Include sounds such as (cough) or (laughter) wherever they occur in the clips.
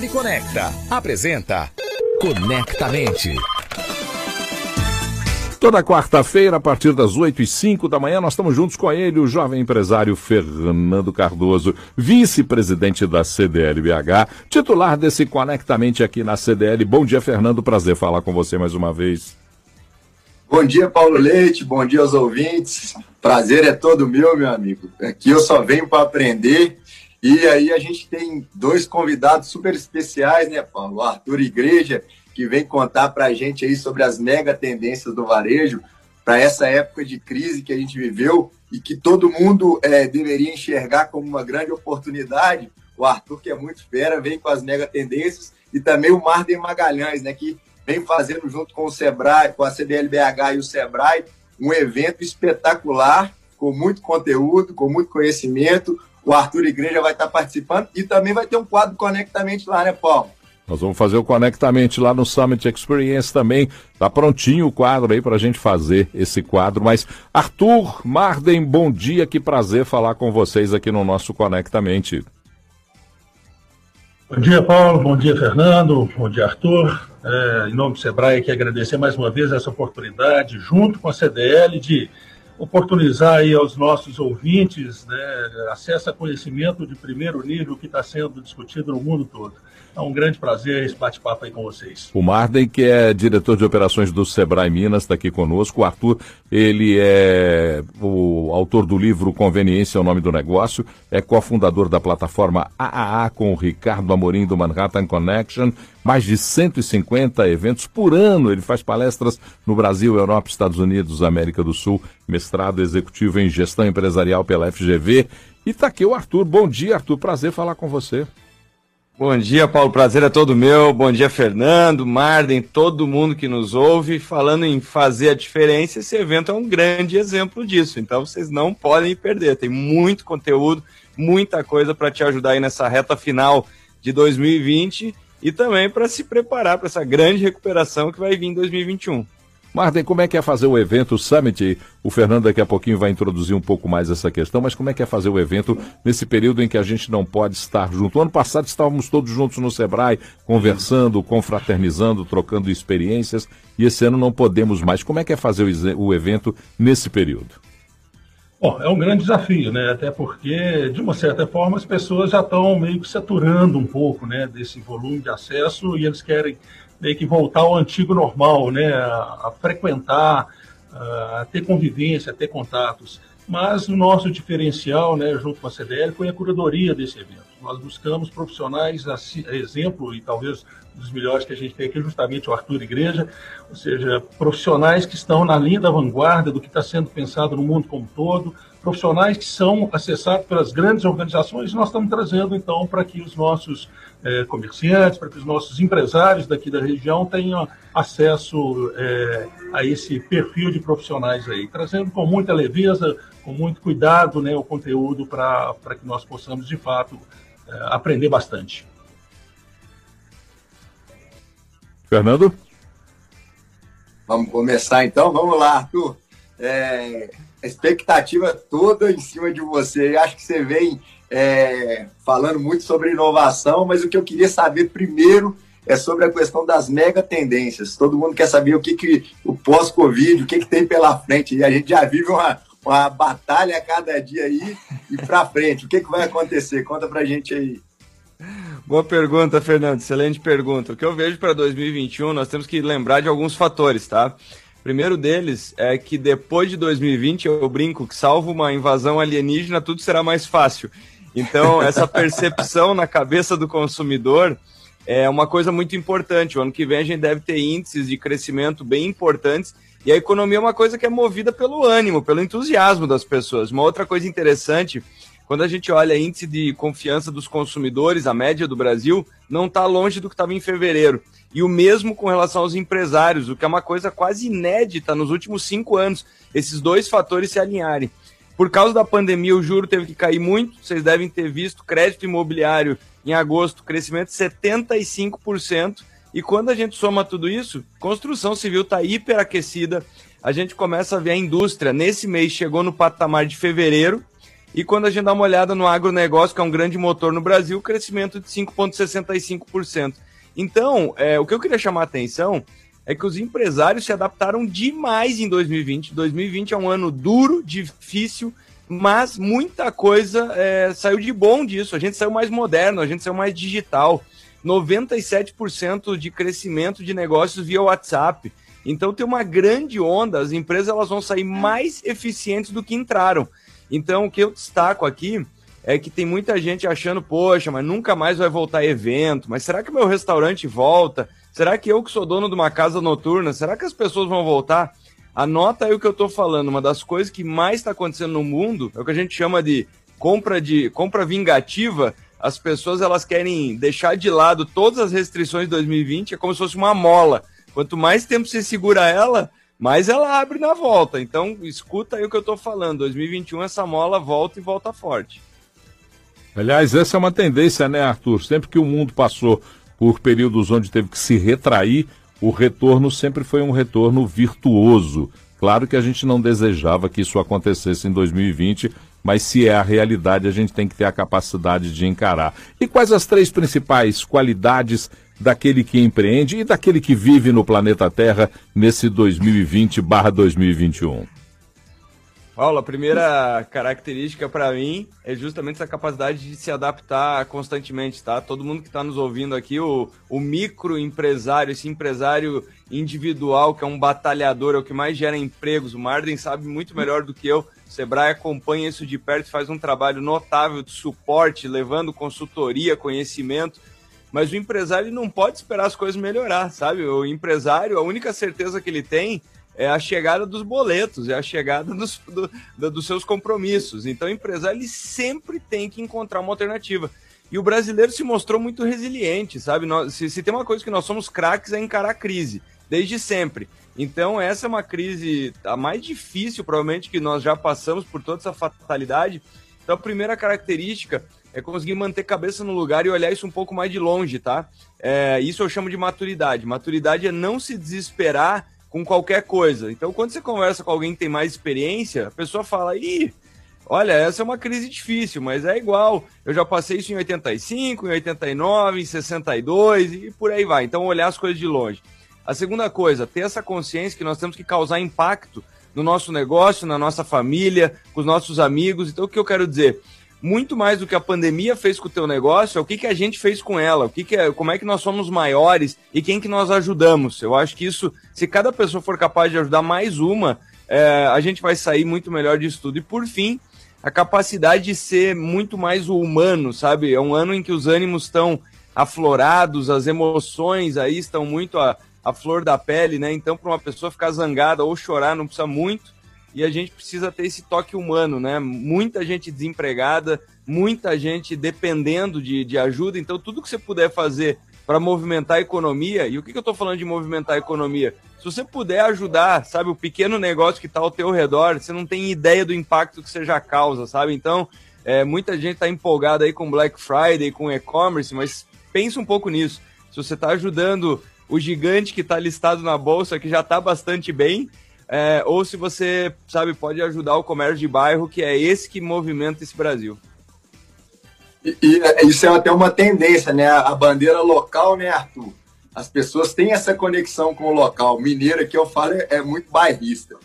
CDL Conecta. Apresenta Conectamente. Toda quarta-feira, a partir das 8 e 5 da manhã, nós estamos juntos com ele, o jovem empresário Fernando Cardoso, vice-presidente da CDL-BH, titular desse Conectamente aqui na CDL. Bom dia, Fernando. Prazer falar com você mais uma vez. Bom dia, Paulo Leite. Bom dia aos ouvintes. Prazer é todo meu, meu amigo. Aqui eu só venho para aprender. E aí a gente tem dois convidados super especiais, né, Paulo? O Arthur Igreja que vem contar para a gente aí sobre as mega tendências do varejo para essa época de crise que a gente viveu e que todo mundo é, deveria enxergar como uma grande oportunidade. O Arthur, que é muito fera, vem com as mega tendências e também o Marden Magalhães, né, que vem fazendo junto com o Sebrae, com a CDLBH e o Sebrae, um evento espetacular, com muito conteúdo, com muito conhecimento. O Arthur Igreja vai estar participando e também vai ter um quadro Conectamente lá, né, Paulo? Nós vamos fazer o Conectamente lá no Summit Experience também. Tá prontinho o quadro aí para a gente fazer esse quadro. Mas, Arthur, Marden, bom dia. Que prazer falar com vocês aqui no nosso Conectamente. Bom dia, Paulo. Bom dia, Fernando. Bom dia, Arthur. É, em nome do Sebrae, que agradecer mais uma vez essa oportunidade, junto com a CDL, de oportunizar aí aos nossos ouvintes né, acesso a conhecimento de primeiro nível que está sendo discutido no mundo todo. É um grande prazer esse bate-papo aí com vocês. O Marden, que é diretor de operações do Sebrae Minas, está aqui conosco. O Arthur, ele é o autor do livro Conveniência é o nome do negócio, é cofundador da plataforma AAA com o Ricardo Amorim do Manhattan Connection. Mais de 150 eventos por ano. Ele faz palestras no Brasil, Europa, Estados Unidos, América do Sul, mestrado executivo em gestão empresarial pela FGV. E está aqui o Arthur. Bom dia, Arthur. Prazer falar com você. Bom dia, Paulo. Prazer é todo meu. Bom dia, Fernando, Marden, todo mundo que nos ouve. Falando em fazer a diferença, esse evento é um grande exemplo disso. Então vocês não podem perder. Tem muito conteúdo, muita coisa para te ajudar aí nessa reta final de 2020 e também para se preparar para essa grande recuperação que vai vir em 2021. Marden, como é que é fazer o evento Summit? O Fernando daqui a pouquinho vai introduzir um pouco mais essa questão, mas como é que é fazer o evento nesse período em que a gente não pode estar junto? O ano passado estávamos todos juntos no Sebrae, conversando, confraternizando, trocando experiências, e esse ano não podemos mais. Como é que é fazer o evento nesse período? Bom, é um grande desafio, né? Até porque, de uma certa forma, as pessoas já estão meio que saturando um pouco, né, desse volume de acesso e eles querem meio que voltar ao antigo normal, né? A, a frequentar, a ter convivência, a ter contatos. Mas o nosso diferencial, né, junto com a CDL, foi a curadoria desse evento. Nós buscamos profissionais, a, exemplo, e talvez um dos melhores que a gente tem aqui, justamente o Arthur Igreja, ou seja, profissionais que estão na linha da vanguarda do que está sendo pensado no mundo como todo, profissionais que são acessados pelas grandes organizações, nós estamos trazendo, então, para que os nossos é, comerciantes, para que os nossos empresários daqui da região tenham acesso é, a esse perfil de profissionais aí, trazendo com muita leveza, com muito cuidado né, o conteúdo para que nós possamos, de fato, é, aprender bastante. Fernando? Vamos começar então? Vamos lá, Arthur. É, a expectativa toda em cima de você. Acho que você vem é, falando muito sobre inovação, mas o que eu queria saber primeiro é sobre a questão das mega tendências. Todo mundo quer saber o que, que o pós-Covid, o que, que tem pela frente. E a gente já vive uma, uma batalha a cada dia aí e para frente. O que, que vai acontecer? Conta pra gente aí. Boa pergunta, Fernando. Excelente pergunta. O que eu vejo para 2021, nós temos que lembrar de alguns fatores, tá? Primeiro deles é que depois de 2020, eu brinco que, salvo uma invasão alienígena, tudo será mais fácil. Então, essa percepção na cabeça do consumidor é uma coisa muito importante. O ano que vem a gente deve ter índices de crescimento bem importantes. E a economia é uma coisa que é movida pelo ânimo, pelo entusiasmo das pessoas. Uma outra coisa interessante, quando a gente olha índice de confiança dos consumidores, a média do Brasil não está longe do que estava em fevereiro. E o mesmo com relação aos empresários, o que é uma coisa quase inédita nos últimos cinco anos, esses dois fatores se alinharem. Por causa da pandemia, o juro teve que cair muito. Vocês devem ter visto crédito imobiliário em agosto, crescimento de 75%. E quando a gente soma tudo isso, construção civil está hiperaquecida. A gente começa a ver a indústria nesse mês chegou no patamar de fevereiro E quando a gente dá uma olhada no agronegócio, que é um grande motor no Brasil, crescimento de 5,65%. Então, é, o que eu queria chamar a atenção é que os empresários se adaptaram demais em 2020. 2020 é um ano duro, difícil, mas muita coisa é, saiu de bom disso. A gente saiu mais moderno, a gente saiu mais digital. 97% de crescimento de negócios via WhatsApp. Então tem uma grande onda, as empresas elas vão sair mais eficientes do que entraram. Então o que eu destaco aqui é que tem muita gente achando, poxa, mas nunca mais vai voltar evento, mas será que meu restaurante volta? Será que eu que sou dono de uma casa noturna, será que as pessoas vão voltar? Anota aí o que eu estou falando, uma das coisas que mais está acontecendo no mundo é o que a gente chama de compra de compra vingativa. As pessoas elas querem deixar de lado todas as restrições de 2020, é como se fosse uma mola. Quanto mais tempo você segura ela, mais ela abre na volta. Então, escuta aí o que eu estou falando. 2021 essa mola volta e volta forte. Aliás, essa é uma tendência, né, Arthur? Sempre que o mundo passou por períodos onde teve que se retrair, o retorno sempre foi um retorno virtuoso. Claro que a gente não desejava que isso acontecesse em 2020, mas se é a realidade, a gente tem que ter a capacidade de encarar. E quais as três principais qualidades daquele que empreende e daquele que vive no planeta Terra nesse 2020/2021? Paulo, a primeira característica para mim é justamente essa capacidade de se adaptar constantemente, tá? Todo mundo que está nos ouvindo aqui, o, o microempresário, esse empresário individual que é um batalhador, é o que mais gera empregos. O Marden sabe muito melhor do que eu. O Sebrae acompanha isso de perto faz um trabalho notável de suporte, levando consultoria, conhecimento. Mas o empresário não pode esperar as coisas melhorar, sabe? O empresário, a única certeza que ele tem é a chegada dos boletos, é a chegada dos, do, dos seus compromissos. Então, o empresário ele sempre tem que encontrar uma alternativa. E o brasileiro se mostrou muito resiliente, sabe? Nós, se, se tem uma coisa que nós somos craques é encarar a crise, desde sempre. Então, essa é uma crise a mais difícil, provavelmente, que nós já passamos por toda essa fatalidade. Então, a primeira característica é conseguir manter cabeça no lugar e olhar isso um pouco mais de longe, tá? É, isso eu chamo de maturidade. Maturidade é não se desesperar com qualquer coisa. Então, quando você conversa com alguém que tem mais experiência, a pessoa fala: ih, olha, essa é uma crise difícil, mas é igual. Eu já passei isso em 85, em 89, em 62 e por aí vai. Então, olhar as coisas de longe. A segunda coisa, ter essa consciência que nós temos que causar impacto no nosso negócio, na nossa família, com os nossos amigos. Então, o que eu quero dizer? Muito mais do que a pandemia fez com o teu negócio, é o que, que a gente fez com ela, o que, que é, como é que nós somos maiores e quem que nós ajudamos. Eu acho que isso, se cada pessoa for capaz de ajudar mais uma, é, a gente vai sair muito melhor disso tudo. E por fim, a capacidade de ser muito mais humano, sabe? É um ano em que os ânimos estão aflorados, as emoções aí estão muito à, à flor da pele, né? Então, para uma pessoa ficar zangada ou chorar, não precisa muito e a gente precisa ter esse toque humano, né? Muita gente desempregada, muita gente dependendo de, de ajuda, então tudo que você puder fazer para movimentar a economia, e o que, que eu estou falando de movimentar a economia? Se você puder ajudar, sabe, o pequeno negócio que está ao teu redor, você não tem ideia do impacto que você já causa, sabe? Então, é, muita gente está empolgada aí com Black Friday, com e-commerce, mas pensa um pouco nisso. Se você está ajudando o gigante que está listado na bolsa, que já está bastante bem, é, ou se você, sabe, pode ajudar o comércio de bairro, que é esse que movimenta esse Brasil. E, e é, isso é até uma tendência, né? A bandeira local, né, Arthur? As pessoas têm essa conexão com o local. Mineiro, que eu falo, é, é muito bairrista.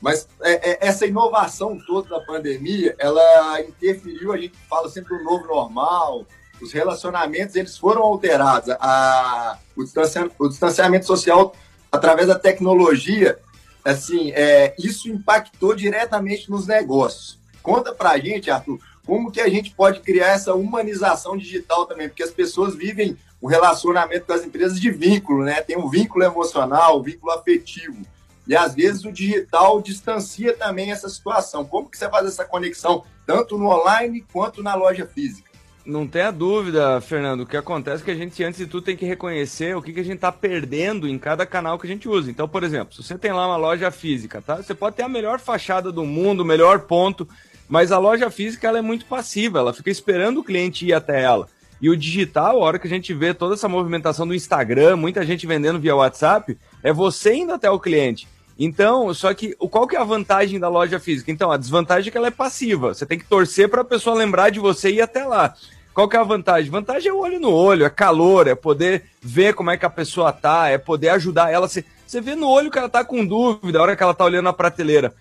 Mas é, é, essa inovação toda da pandemia, ela interferiu, a gente fala sempre do novo normal, os relacionamentos, eles foram alterados. A, o, distanciamento, o distanciamento social, através da tecnologia, assim, é, isso impactou diretamente nos negócios. Conta pra gente, Arthur, como que a gente pode criar essa humanização digital também, porque as pessoas vivem o relacionamento com as empresas de vínculo, né? Tem um vínculo emocional, um vínculo afetivo. E às vezes o digital distancia também essa situação. Como que você faz essa conexão, tanto no online quanto na loja física? Não tenha dúvida, Fernando. O que acontece é que a gente, antes de tudo, tem que reconhecer o que, que a gente está perdendo em cada canal que a gente usa. Então, por exemplo, se você tem lá uma loja física, tá? Você pode ter a melhor fachada do mundo, o melhor ponto, mas a loja física ela é muito passiva, ela fica esperando o cliente ir até ela. E o digital, a hora que a gente vê toda essa movimentação do Instagram, muita gente vendendo via WhatsApp, é você indo até o cliente. Então, só que qual que é a vantagem da loja física? Então, a desvantagem é que ela é passiva. Você tem que torcer para a pessoa lembrar de você e ir até lá. Qual que é a vantagem? Vantagem é o olho no olho, é calor, é poder ver como é que a pessoa tá, é poder ajudar ela. Você, você vê no olho que ela tá com dúvida, a hora que ela tá olhando a prateleira.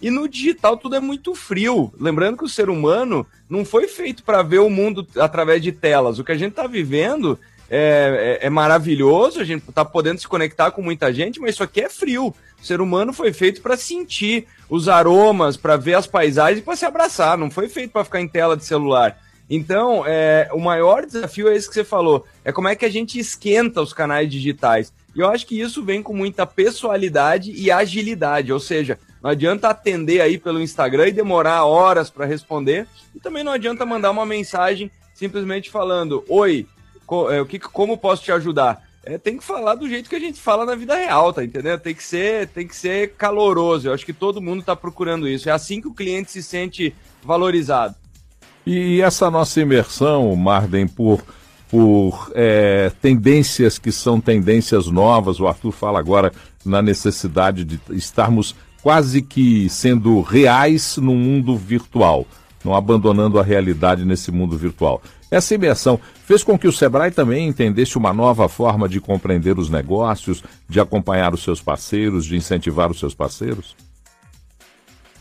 E no digital tudo é muito frio. Lembrando que o ser humano não foi feito para ver o mundo através de telas. O que a gente está vivendo é, é, é, maravilhoso, a gente está podendo se conectar com muita gente, mas isso aqui é frio. O ser humano foi feito para sentir os aromas, para ver as paisagens e para se abraçar. Não foi feito para ficar em tela de celular. Então, é, o maior desafio é esse que você falou: é como é que a gente esquenta os canais digitais. E eu acho que isso vem com muita pessoalidade e agilidade, ou seja, não adianta atender aí pelo Instagram e demorar horas para responder. E também não adianta mandar uma mensagem simplesmente falando: Oi, o que, como posso te ajudar? É, tem que falar do jeito que a gente fala na vida real, tá entendendo? Tem que ser, tem que ser caloroso. Eu acho que todo mundo está procurando isso. É assim que o cliente se sente valorizado. E essa nossa imersão, Marden, por, por é, tendências que são tendências novas, o Arthur fala agora na necessidade de estarmos quase que sendo reais no mundo virtual, não abandonando a realidade nesse mundo virtual. Essa imersão fez com que o Sebrae também entendesse uma nova forma de compreender os negócios, de acompanhar os seus parceiros, de incentivar os seus parceiros?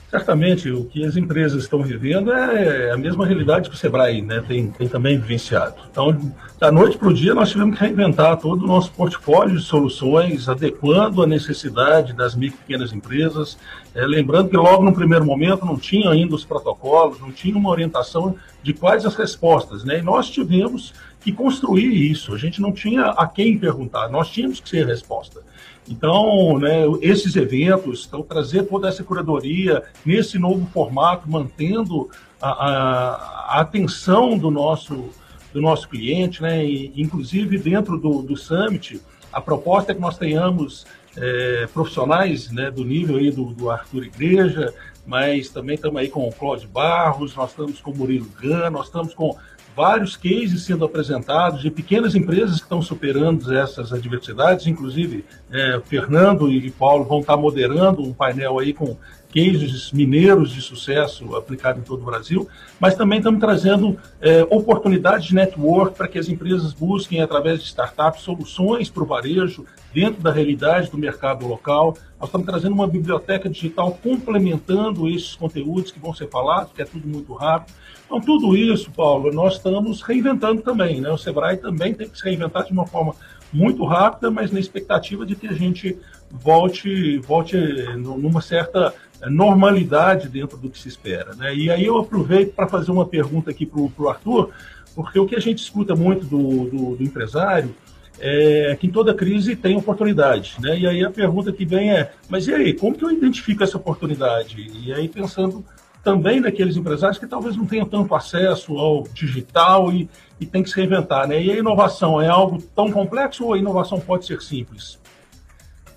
Certamente, o que as empresas estão vivendo é a mesma realidade que o Sebrae né, tem, tem também vivenciado. Então, da noite para o dia, nós tivemos que reinventar todo o nosso portfólio de soluções, adequando a necessidade das micro e pequenas empresas. É, lembrando que logo no primeiro momento não tinha ainda os protocolos, não tinha uma orientação de quais as respostas. Né? E nós tivemos que construir isso. A gente não tinha a quem perguntar, nós tínhamos que ser a resposta. Então, né, esses eventos, então, trazer toda essa curadoria nesse novo formato, mantendo a, a, a atenção do nosso, do nosso cliente, né, e, inclusive dentro do, do Summit, a proposta é que nós tenhamos é, profissionais né, do nível aí do, do Arthur Igreja, mas também estamos aí com o Cláudio Barros, nós estamos com o Murilo Gan, nós estamos com vários cases sendo apresentados de pequenas empresas que estão superando essas adversidades, inclusive é, Fernando e Paulo vão estar moderando um painel aí com cases mineiros de sucesso aplicado em todo o Brasil, mas também estamos trazendo é, oportunidades de network para que as empresas busquem, através de startups, soluções para o varejo dentro da realidade do mercado local. Nós estamos trazendo uma biblioteca digital complementando esses conteúdos que vão ser falados, que é tudo muito rápido. Então, tudo isso, Paulo, nós estamos reinventando também. Né? O Sebrae também tem que se reinventar de uma forma muito rápida, mas na expectativa de que a gente volte, volte numa certa normalidade dentro do que se espera. Né? E aí eu aproveito para fazer uma pergunta aqui para o Arthur, porque o que a gente escuta muito do, do, do, empresário é que em toda crise tem oportunidade. Né? E aí a pergunta que vem é, mas e aí, como que eu identifico essa oportunidade? E aí pensando também naqueles empresários que talvez não tenham tanto acesso ao digital e, e tem que se reinventar. Né? E a inovação é algo tão complexo ou a inovação pode ser simples?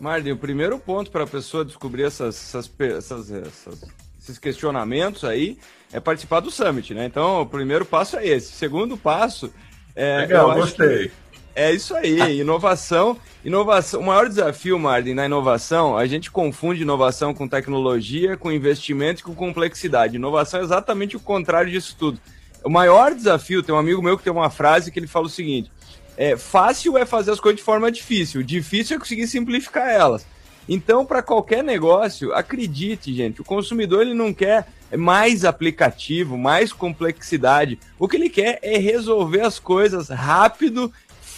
Marlin, o primeiro ponto para a pessoa descobrir essas, essas, essas, essas, esses questionamentos aí é participar do Summit, né? Então, o primeiro passo é esse. O segundo passo é. Legal, gostei. É isso aí, inovação. Inovação, o maior desafio, Marlin, na inovação, a gente confunde inovação com tecnologia, com investimento e com complexidade. Inovação é exatamente o contrário disso tudo. O maior desafio, tem um amigo meu que tem uma frase que ele fala o seguinte: é, fácil é fazer as coisas de forma difícil, difícil é conseguir simplificar elas. Então, para qualquer negócio, acredite, gente, o consumidor ele não quer mais aplicativo, mais complexidade. O que ele quer é resolver as coisas rápido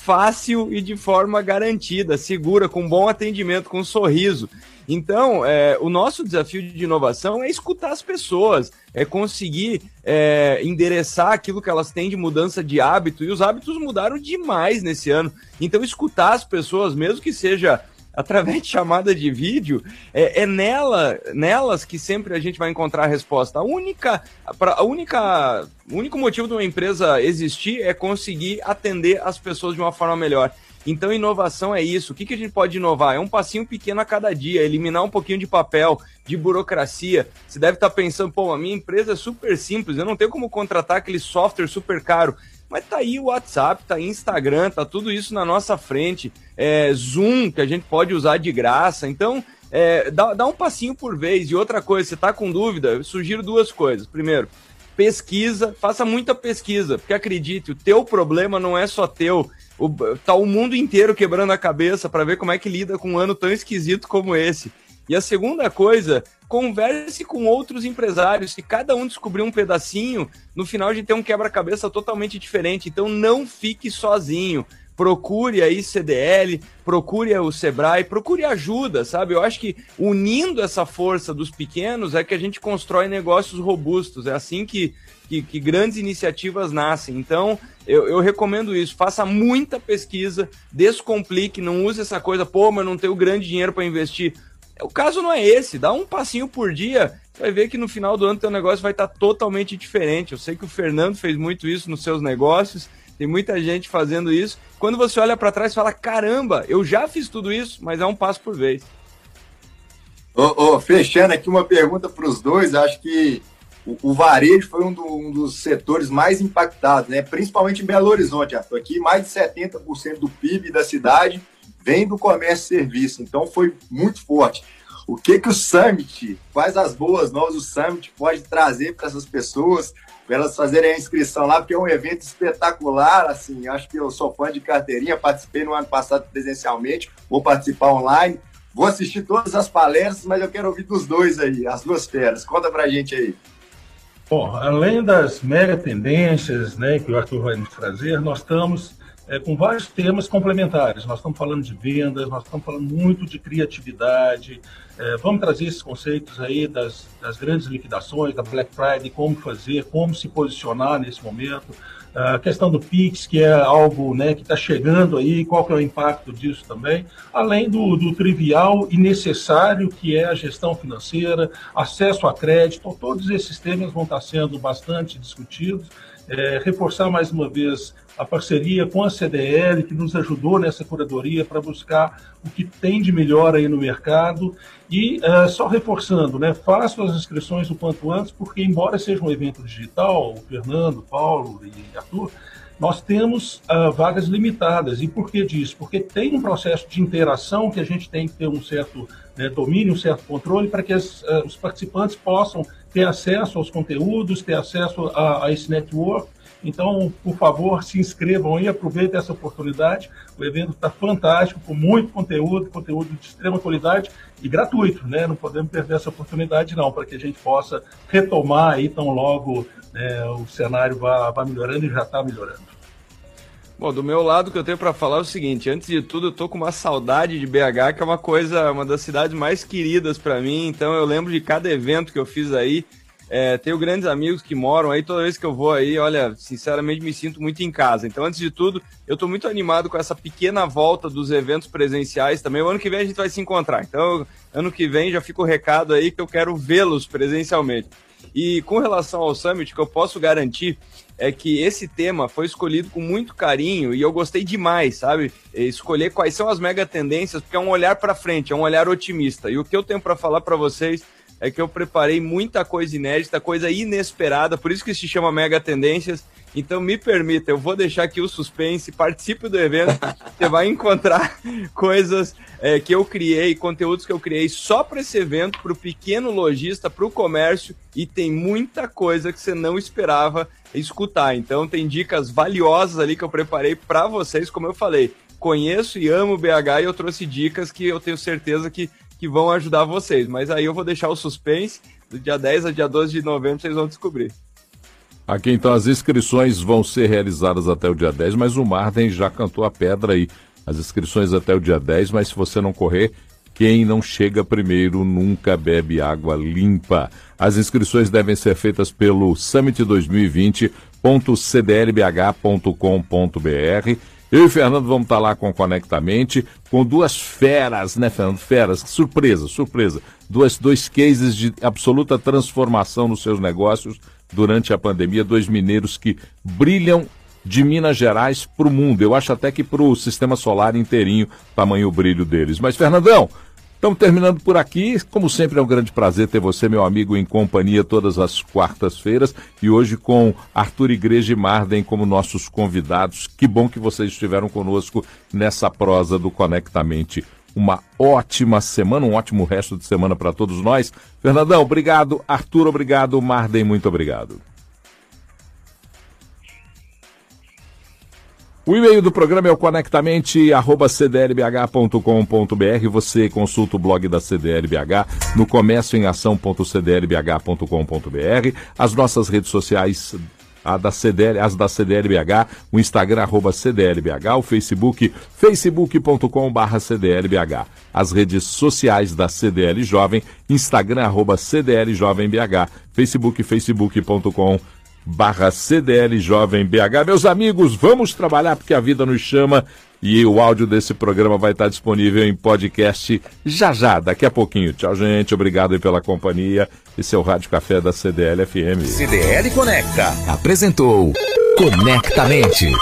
fácil e de forma garantida, segura, com bom atendimento, com um sorriso. Então, é, o nosso desafio de inovação é escutar as pessoas, é conseguir é, endereçar aquilo que elas têm de mudança de hábito, e os hábitos mudaram demais nesse ano. Então, escutar as pessoas, mesmo que seja através de chamada de vídeo, é, é, nela, nelas que sempre a gente vai encontrar a resposta. A única, a única, o único motivo de uma empresa existir é conseguir atender as pessoas de uma forma melhor. Então, inovação é isso. O que, que a gente pode inovar? É um passinho pequeno a cada dia, eliminar um pouquinho de papel, de burocracia. Você deve estar pensando, pô, a minha empresa é super simples, eu não tenho como contratar aquele software super caro. Mas tá aí o WhatsApp, tá aí Instagram, tá tudo isso na nossa frente. É, Zoom, que a gente pode usar de graça. Então, é, dá, dá um passinho por vez. E outra coisa, você está com dúvida, eu sugiro duas coisas. Primeiro, pesquisa, faça muita pesquisa, porque acredite, o teu problema não é só teu. O, tá o mundo inteiro quebrando a cabeça para ver como é que lida com um ano tão esquisito como esse. E a segunda coisa, converse com outros empresários. Se cada um descobrir um pedacinho, no final a gente tem um quebra-cabeça totalmente diferente. Então não fique sozinho procure aí CDL, procure o Sebrae, procure ajuda, sabe? Eu acho que unindo essa força dos pequenos é que a gente constrói negócios robustos. É assim que, que, que grandes iniciativas nascem. Então, eu, eu, recomendo isso. Faça muita pesquisa, descomplique, não use essa coisa, pô, mas não tenho grande dinheiro para investir. O caso não é esse, dá um passinho por dia, vai ver que no final do ano teu negócio vai estar tá totalmente diferente. Eu sei que o Fernando fez muito isso nos seus negócios tem muita gente fazendo isso. Quando você olha para trás, fala: caramba, eu já fiz tudo isso, mas é um passo por vez. Oh, fechando aqui uma pergunta para os dois, acho que o, o varejo foi um, do, um, dos setores mais impactados, né? principalmente em Belo Horizonte, Arthur. Aqui, mais de 70% do PIB da cidade vem do comércio e serviço, então foi muito forte. O que, que o Summit, quais as boas novas o Summit pode trazer para essas pessoas? para elas fazerem a inscrição lá, porque é um evento espetacular, assim, acho que eu sou fã de carteirinha, participei no ano passado presencialmente, vou participar online, vou assistir todas as palestras, mas eu quero ouvir dos dois aí, as duas feras, conta pra gente aí. Bom, além das mega tendências né, que o Arthur vai nos trazer, nós estamos é, com vários temas complementares. Nós estamos falando de vendas, nós estamos falando muito de criatividade. É, vamos trazer esses conceitos aí das, das, grandes liquidações, da Black Friday, como fazer, como se posicionar nesse momento. A questão do Pix, que é algo né, que está chegando aí, qual que é o impacto disso também, além do, do trivial e necessário que é a gestão financeira, acesso a crédito, todos esses temas vão estar sendo bastante discutidos. É, reforçar mais uma vez a parceria com a CDL, que nos ajudou nessa curadoria para buscar o que tem de melhor aí no mercado. E uh, só reforçando, né, façam as inscrições o quanto antes, porque embora seja um evento digital, o Fernando, Paulo e Arthur, nós temos uh, vagas limitadas. E por que disso? Porque tem um processo de interação que a gente tem que ter um certo né, domínio, um certo controle, para que as, uh, os participantes possam ter acesso aos conteúdos, ter acesso a, a esse network então, por favor, se inscrevam aí, aproveitem essa oportunidade. O evento está fantástico, com muito conteúdo, conteúdo de extrema qualidade e gratuito, né? Não podemos perder essa oportunidade, não, para que a gente possa retomar aí tão logo né, o cenário vá, vá melhorando e já está melhorando. Bom, do meu lado, o que eu tenho para falar é o seguinte: antes de tudo, eu tô com uma saudade de BH, que é uma coisa, uma das cidades mais queridas para mim. Então, eu lembro de cada evento que eu fiz aí. É, tenho grandes amigos que moram aí, toda vez que eu vou aí, olha, sinceramente me sinto muito em casa. Então, antes de tudo, eu estou muito animado com essa pequena volta dos eventos presenciais também. O ano que vem a gente vai se encontrar. Então, ano que vem já fica o recado aí que eu quero vê-los presencialmente. E com relação ao Summit, que eu posso garantir é que esse tema foi escolhido com muito carinho e eu gostei demais, sabe? Escolher quais são as mega tendências, porque é um olhar para frente, é um olhar otimista. E o que eu tenho para falar para vocês é que eu preparei muita coisa inédita, coisa inesperada, por isso que se chama Mega Tendências. Então me permita, eu vou deixar aqui o suspense, participe do evento, (laughs) você vai encontrar coisas é, que eu criei, conteúdos que eu criei só para esse evento, para o pequeno lojista, para o comércio, e tem muita coisa que você não esperava escutar. Então tem dicas valiosas ali que eu preparei para vocês, como eu falei. Conheço e amo o BH e eu trouxe dicas que eu tenho certeza que que vão ajudar vocês. Mas aí eu vou deixar o suspense. Do dia 10 a dia 12 de novembro vocês vão descobrir. Aqui então as inscrições vão ser realizadas até o dia 10, mas o Marden já cantou a pedra aí. As inscrições até o dia 10, mas se você não correr, quem não chega primeiro nunca bebe água limpa. As inscrições devem ser feitas pelo summit2020.cdlbh.com.br eu e Fernando vamos estar lá com Conectamente, com duas feras, né, Fernando? Feras, surpresa, surpresa. Duas, dois cases de absoluta transformação nos seus negócios durante a pandemia. Dois mineiros que brilham de Minas Gerais para o mundo. Eu acho até que para o sistema solar inteirinho, tamanho o brilho deles. Mas, Fernandão, Estamos terminando por aqui. Como sempre, é um grande prazer ter você, meu amigo, em companhia todas as quartas-feiras. E hoje com Arthur Igreja e Marden como nossos convidados. Que bom que vocês estiveram conosco nessa prosa do Conectamente. uma ótima semana, um ótimo resto de semana para todos nós. Fernandão, obrigado. Arthur, obrigado. Marden, muito obrigado. O e-mail do programa é o conectamente@cdlbh.com.br. Você consulta o blog da CDLBH no comércio em ação.cdlbh.com.br. As nossas redes sociais a da CDL, as da CDLBH, o Instagram arroba CDLBH, o Facebook facebook.com CDLBH, as redes sociais da CDL Jovem, Instagram arroba CDL Facebook facebook.com barra CDL Jovem BH. Meus amigos, vamos trabalhar porque a vida nos chama e o áudio desse programa vai estar disponível em podcast já já, daqui a pouquinho. Tchau, gente. Obrigado pela companhia. Esse é o Rádio Café da CDL FM. CDL Conecta apresentou Conectamente.